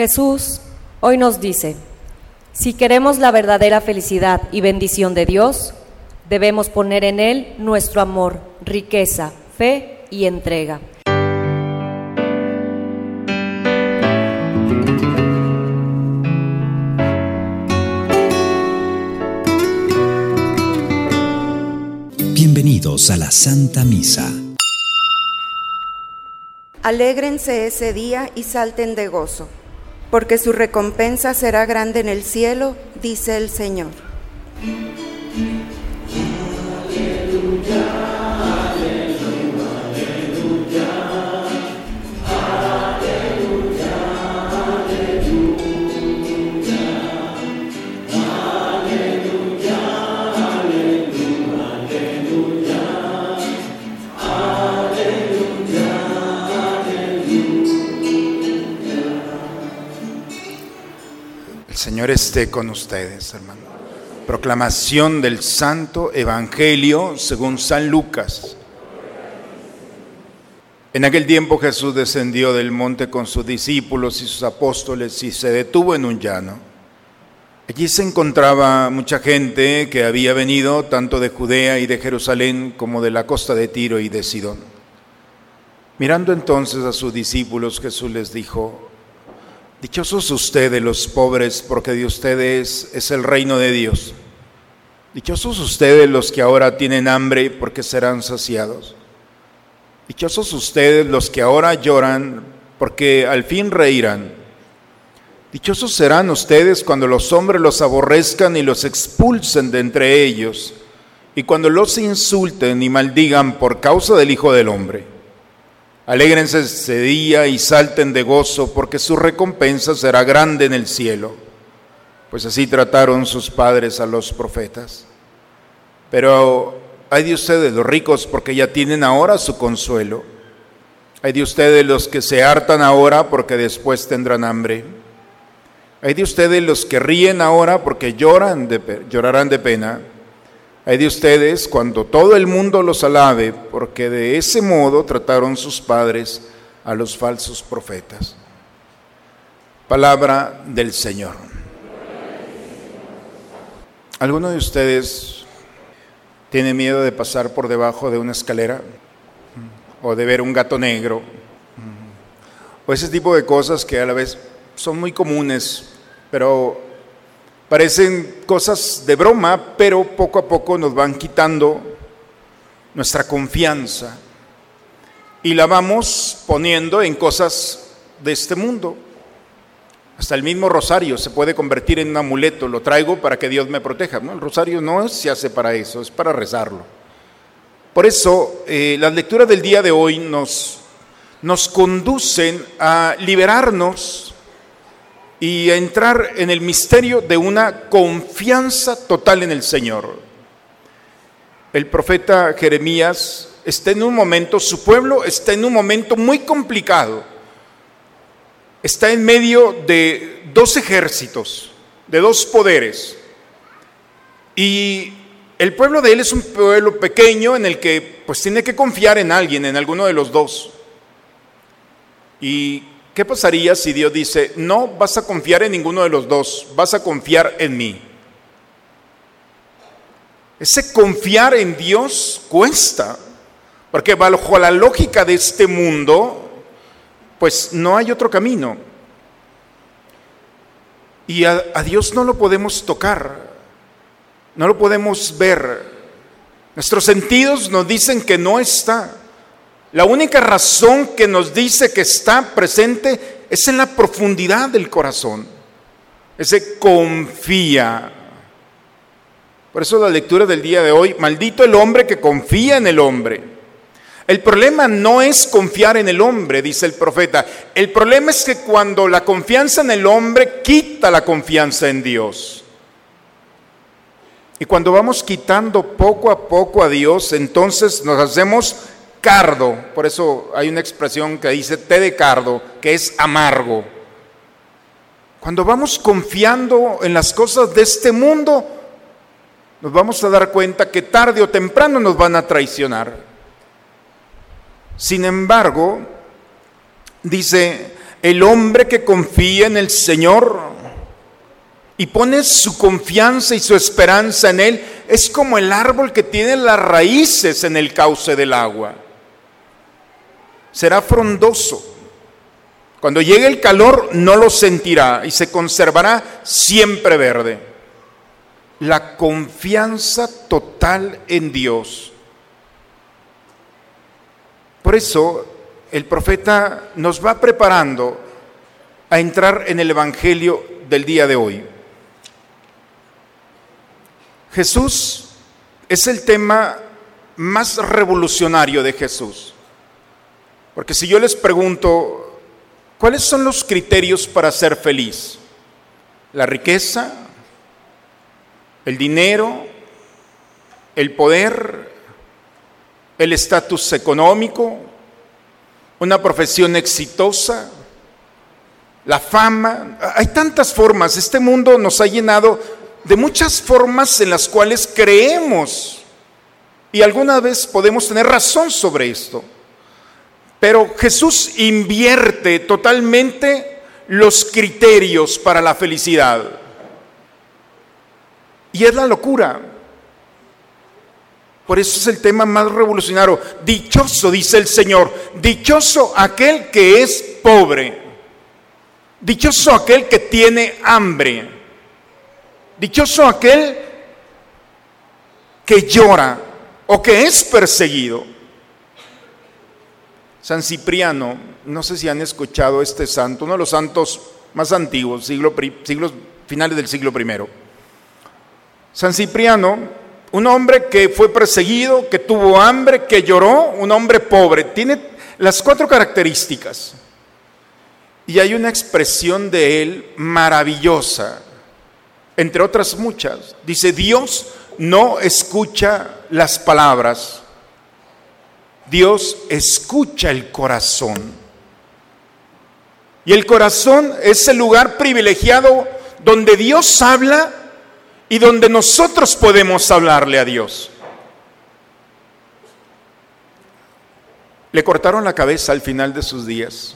Jesús hoy nos dice, si queremos la verdadera felicidad y bendición de Dios, debemos poner en Él nuestro amor, riqueza, fe y entrega. Bienvenidos a la Santa Misa. Alégrense ese día y salten de gozo, porque su recompensa será grande en el cielo, dice el Señor. Esté con ustedes, hermano. Proclamación del Santo Evangelio según San Lucas. En aquel tiempo Jesús descendió del monte con sus discípulos y sus apóstoles y se detuvo en un llano. Allí se encontraba mucha gente que había venido tanto de Judea y de Jerusalén como de la costa de Tiro y de Sidón. Mirando entonces a sus discípulos, Jesús les dijo, Dichosos ustedes los pobres, porque de ustedes es el reino de Dios. Dichosos ustedes los que ahora tienen hambre, porque serán saciados. Dichosos ustedes los que ahora lloran, porque al fin reirán. Dichosos serán ustedes cuando los hombres los aborrezcan y los expulsen de entre ellos, y cuando los insulten y maldigan por causa del Hijo del Hombre. Alégrense ese día y salten de gozo, porque su recompensa será grande en el cielo, pues así trataron sus padres a los profetas. Pero hay de ustedes los ricos, porque ya tienen ahora su consuelo. Hay de ustedes los que se hartan ahora, porque después tendrán hambre. Hay de ustedes los que ríen ahora, porque lloran llorarán de pena. Hay de ustedes cuando todo el mundo los alabe, porque de ese modo trataron sus padres a los falsos profetas. Palabra del Señor. ¿Alguno de ustedes tiene miedo de pasar por debajo de una escalera? ¿O de ver un gato negro? ¿O ese tipo de cosas que a la vez son muy comunes, pero Parecen cosas de broma, pero poco a poco nos van quitando nuestra confianza y la vamos poniendo en cosas de este mundo. Hasta el mismo rosario se puede convertir en un amuleto, lo traigo para que Dios me proteja. El rosario no se hace para eso, es para rezarlo. Por eso eh, las lecturas del día de hoy nos, nos conducen a liberarnos y entrar en el misterio de una confianza total en el Señor. El profeta Jeremías está en un momento, su pueblo está en un momento muy complicado. Está en medio de dos ejércitos, de dos poderes. Y el pueblo de él es un pueblo pequeño en el que pues tiene que confiar en alguien, en alguno de los dos. Y ¿Qué pasaría si Dios dice, no vas a confiar en ninguno de los dos, vas a confiar en mí? Ese confiar en Dios cuesta, porque bajo la lógica de este mundo, pues no hay otro camino. Y a, Dios no lo podemos tocar, no lo podemos ver. Nuestros sentidos nos dicen que no está. La única razón que nos dice que está presente es en la profundidad del corazón. Ese confía. Por eso la lectura del día de hoy, maldito el hombre que confía en el hombre. El problema no es confiar en el hombre, dice el profeta. El problema es que cuando la confianza en el hombre quita la confianza en Dios. Y cuando vamos quitando poco a poco a Dios, entonces nos hacemos cardo, por eso hay una expresión que dice té de cardo, que es amargo. Cuando vamos confiando en las cosas de este mundo, nos vamos a dar cuenta que tarde o temprano nos van a traicionar. Sin embargo, dice, El hombre que confía en el Señor y pone su confianza y su esperanza en Él es como el árbol que tiene las raíces en el cauce del agua. Será frondoso. Cuando llegue el calor no lo sentirá y se conservará siempre verde. La confianza total en Dios. Por eso el profeta nos va preparando a entrar en el Evangelio del día de hoy. Jesús es el tema más revolucionario de Jesús. Porque si yo les pregunto, ¿cuáles son los criterios para ser feliz? ¿La riqueza? ¿El dinero? ¿El poder? ¿El estatus económico? ¿Una profesión exitosa? ¿La fama? Hay tantas formas. Este mundo nos ha llenado de muchas formas en las cuales creemos y alguna vez podemos tener razón sobre esto. Pero Jesús invierte totalmente los criterios para la felicidad. Y es la locura. Por eso es el tema más revolucionario. Dichoso, dice el Señor, dichoso aquel que es pobre. Dichoso aquel que tiene hambre. Dichoso aquel que llora o que es perseguido. San Cipriano, no sé si han escuchado este santo, uno de los santos más antiguos, siglo, siglos finales del siglo I. San Cipriano, un hombre que fue perseguido, que tuvo hambre, que lloró, un hombre pobre, tiene las cuatro características. Y hay una expresión de él maravillosa entre otras muchas. Dice, Dios no escucha las palabras, Dios escucha el corazón. Y el corazón es el lugar privilegiado donde Dios habla y donde nosotros podemos hablarle a Dios. Le cortaron la cabeza al final de sus días.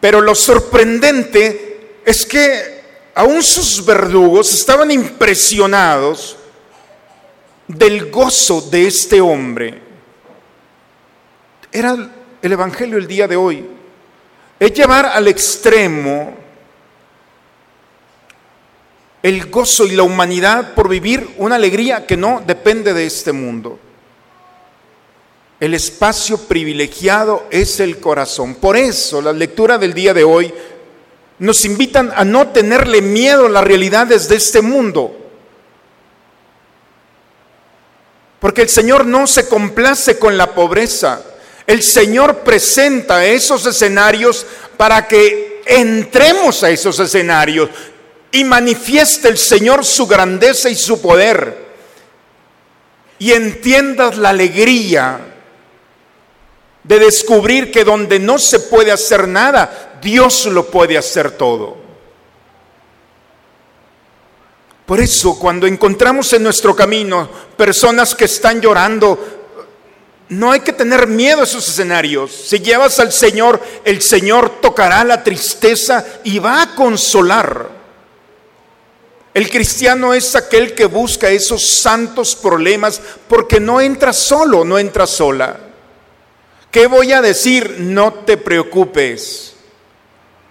Pero lo sorprendente es que aún sus verdugos estaban impresionados del gozo de este hombre. Era el Evangelio el día de hoy. Es llevar al extremo el gozo y la humanidad por vivir una alegría que no depende de este mundo. El espacio privilegiado es el corazón. Por eso la lectura del día de hoy nos invitan a no tenerle miedo a las realidades de este mundo. Porque el Señor no se complace con la pobreza. El Señor presenta esos escenarios para que entremos a esos escenarios y manifieste el Señor su grandeza y su poder. Y entiendas la alegría de descubrir que donde no se puede hacer nada, Dios lo puede hacer todo. Por eso cuando encontramos en nuestro camino personas que están llorando, no hay que tener miedo a esos escenarios. Si llevas al Señor, el Señor tocará la tristeza y va a consolar. El cristiano es aquel que busca esos santos problemas porque no entra solo, no entra sola. ¿Qué voy a decir? No te preocupes.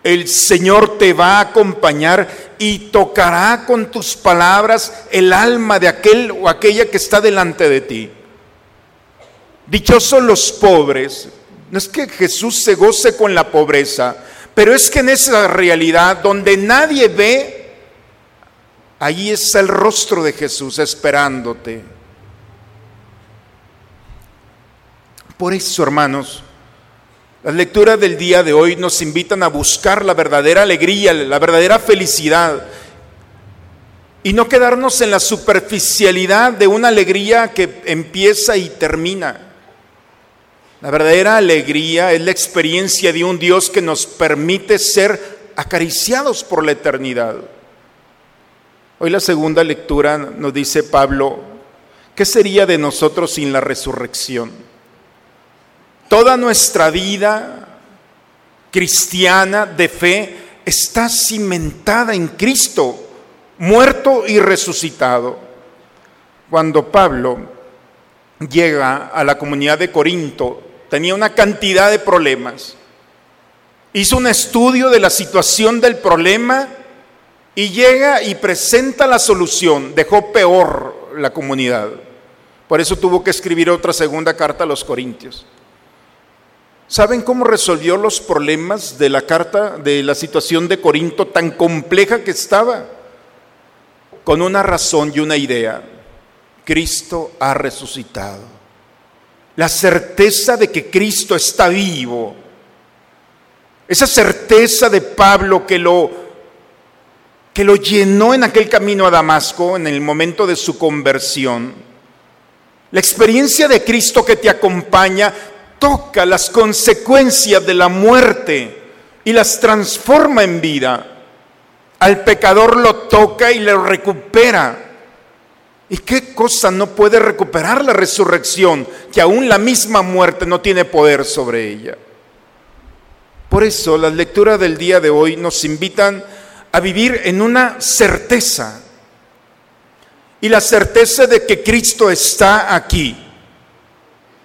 El Señor te va a acompañar y tocará con tus palabras el alma de aquel o aquella que está delante de ti. Dichosos los pobres. No es que Jesús se goce con la pobreza, pero es que en esa realidad donde nadie ve, allí está el rostro de Jesús esperándote. Por eso, hermanos, las lecturas del día de hoy nos invitan a buscar la verdadera alegría, la verdadera felicidad y no quedarnos en la superficialidad de una alegría que empieza y termina. La verdadera alegría es la experiencia de un Dios que nos permite ser acariciados por la eternidad. Hoy la segunda lectura nos dice Pablo, ¿qué sería de nosotros sin la resurrección? Toda nuestra vida cristiana de fe está cimentada en Cristo, muerto y resucitado. Cuando Pablo llega a la comunidad de Corinto, tenía una cantidad de problemas. Hizo un estudio de la situación del problema y llega y presenta la solución. Dejó peor la comunidad. Por eso tuvo que escribir otra segunda carta a los Corintios. ¿Saben cómo resolvió los problemas de la carta, de la situación de Corinto tan compleja que estaba? Con una razón y una idea. Cristo ha resucitado. La certeza de que Cristo está vivo. Esa certeza de Pablo que lo, que lo llenó en aquel camino a Damasco en el momento de su conversión. La experiencia de Cristo que te acompaña toca las consecuencias de la muerte y las transforma en vida. Al pecador lo toca y lo recupera. ¿Y qué cosa no puede recuperar la resurrección? Que aún la misma muerte no tiene poder sobre ella. Por eso las lecturas del día de hoy nos invitan a vivir en una certeza. Y la certeza de que Cristo está aquí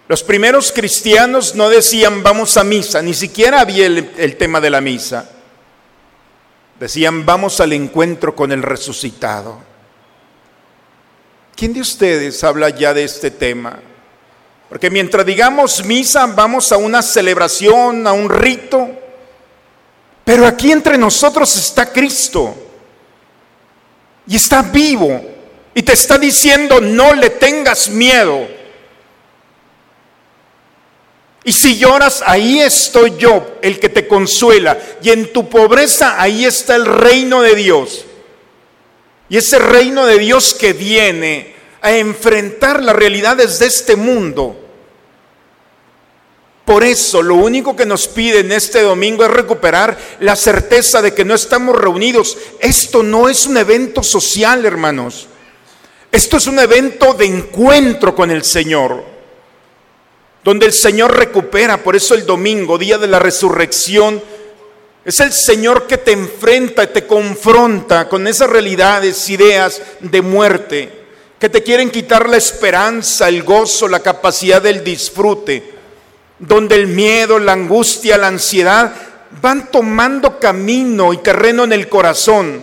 los primeros cristianos no decían vamos a misa, ni siquiera había el, tema de la misa. Decían vamos al encuentro con el resucitado. ¿Quién de ustedes habla ya de este tema? Porque mientras digamos misa, vamos a una celebración, a un rito, pero aquí entre nosotros está Cristo y está vivo y te está diciendo no le tengas miedo y si lloras, ahí estoy yo, el que te consuela. Y en tu pobreza, ahí está el reino de Dios. Y ese reino de Dios que viene a enfrentar las realidades de este mundo. Por eso lo único que nos pide en este domingo es recuperar la certeza de que no estamos reunidos. Esto no es un evento social, hermanos. Esto es un evento de encuentro con el Señor donde el Señor recupera. Por eso el domingo, día de la resurrección, es el Señor que te enfrenta y te confronta con esas realidades, ideas de muerte, que te quieren quitar la esperanza, el gozo, la capacidad del disfrute, donde el miedo, la angustia, la ansiedad van tomando camino y terreno en el corazón.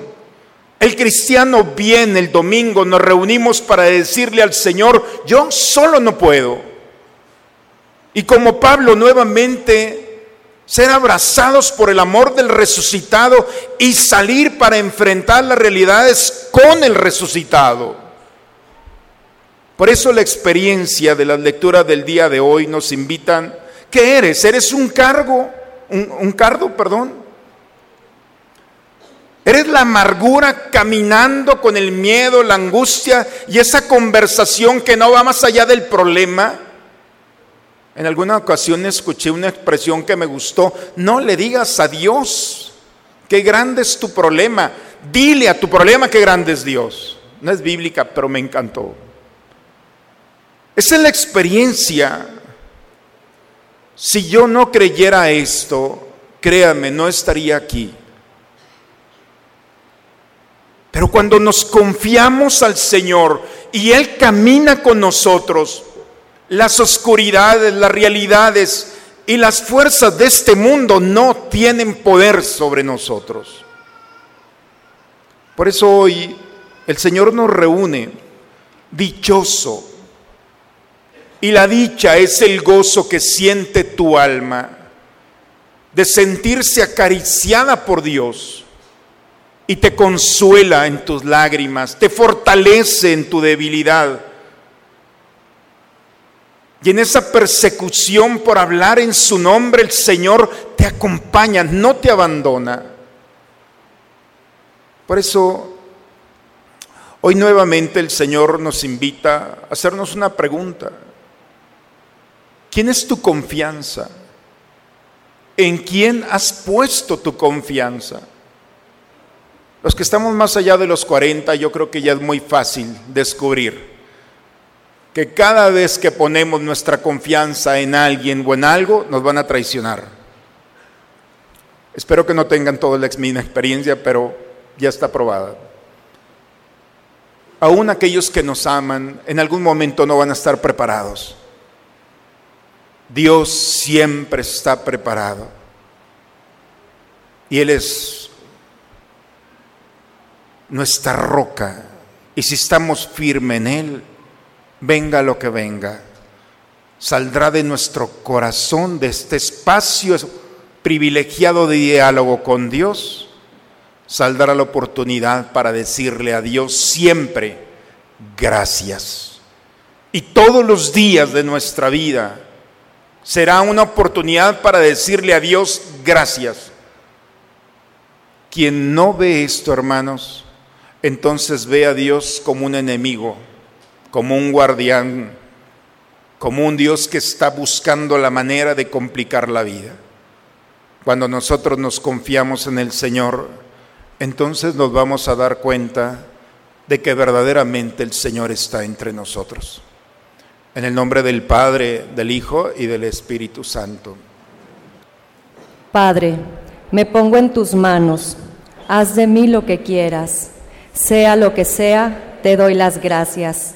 El cristiano viene el domingo, nos reunimos para decirle al Señor, yo solo no puedo. Y como Pablo nuevamente ser abrazados por el amor del resucitado y salir para enfrentar las realidades con el resucitado. Por eso la experiencia de las lecturas del día de hoy nos invitan, ¿qué eres? ¿Eres un cargo? ¿Un, un cardo, perdón? ¿Eres la amargura caminando con el miedo, la angustia y esa conversación que no va más allá del problema? En alguna ocasión escuché una expresión que me gustó, no le digas a Dios qué grande es tu problema, dile a tu problema qué grande es Dios. No es bíblica, pero me encantó. Esa es la experiencia. Si yo no creyera esto, créame, no estaría aquí. Pero cuando nos confiamos al Señor y Él camina con nosotros, las oscuridades, las realidades y las fuerzas de este mundo no tienen poder sobre nosotros. Por eso hoy el Señor nos reúne dichoso. Y la dicha es el gozo que siente tu alma de sentirse acariciada por Dios y te consuela en tus lágrimas, te fortalece en tu debilidad y en esa persecución por hablar en su nombre, el Señor te acompaña, no te abandona. Por eso, hoy nuevamente el Señor nos invita a hacernos una pregunta. ¿Quién es tu confianza? ¿En quién has puesto tu confianza? Los que estamos más allá de los 40, yo creo que ya es muy fácil descubrir que cada vez que ponemos nuestra confianza en alguien o en algo, nos van a traicionar. Espero que no tengan toda la misma experiencia, pero ya está probada. Aún aquellos que nos aman en algún momento no van a estar preparados. Dios siempre está preparado. Y Él es nuestra roca. Y si estamos firmes en Él, venga lo que venga, saldrá de nuestro corazón, de este espacio privilegiado de diálogo con Dios, saldrá la oportunidad para decirle a Dios siempre gracias. Y todos los días de nuestra vida será una oportunidad para decirle a Dios gracias. Quien no ve esto, hermanos, entonces ve a Dios como un enemigo, como un guardián, como un Dios que está buscando la manera de complicar la vida. Cuando nosotros nos confiamos en el Señor, entonces nos vamos a dar cuenta de que verdaderamente el Señor está entre nosotros. En el nombre del Padre, del Hijo y del Espíritu Santo. Padre, me pongo en tus manos, haz de mí lo que quieras, sea lo que sea, te doy las gracias.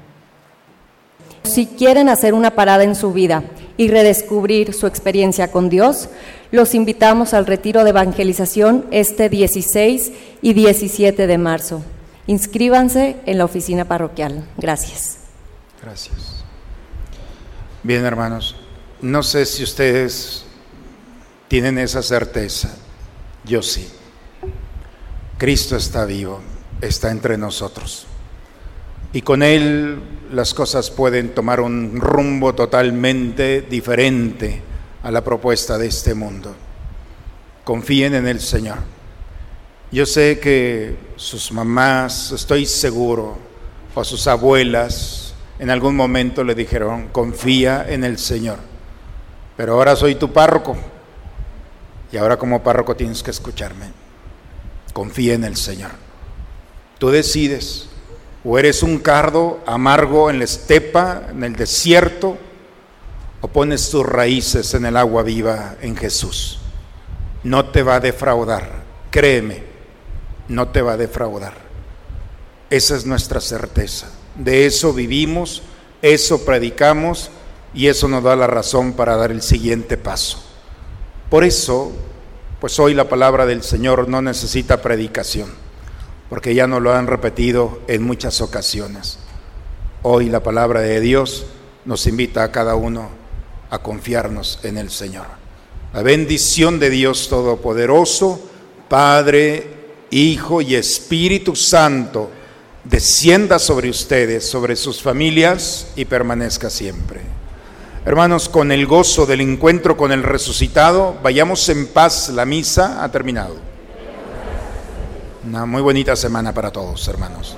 Si quieren hacer una parada en su vida y redescubrir su experiencia con Dios, los invitamos al retiro de evangelización este 16 y 17 de marzo. Inscríbanse en la oficina parroquial. Gracias. Gracias. Bien, hermanos, no sé si ustedes tienen esa certeza. Yo sí. Cristo está vivo, está entre nosotros. Y con Él las cosas pueden tomar un rumbo totalmente diferente a la propuesta de este mundo. Confíen en el Señor. Yo sé que sus mamás, estoy seguro, o sus abuelas, en algún momento le dijeron, confía en el Señor. Pero ahora soy tu párroco. Y ahora como párroco tienes que escucharme. Confía en el Señor. Tú decides o eres un cardo amargo en la estepa, en el desierto, o pones tus raíces en el agua viva en Jesús. No te va a defraudar, créeme, no te va a defraudar. Esa es nuestra certeza. De eso vivimos, eso predicamos y eso nos da la razón para dar el siguiente paso. Por eso, pues hoy la palabra del Señor no necesita predicación porque ya nos lo han repetido en muchas ocasiones. Hoy la palabra de Dios nos invita a cada uno a confiarnos en el Señor. La bendición de Dios Todopoderoso, Padre, Hijo y Espíritu Santo, descienda sobre ustedes, sobre sus familias y permanezca siempre. Hermanos, con el gozo del encuentro con el resucitado, vayamos en paz, la misa ha terminado. Una muy bonita semana para todos, hermanos.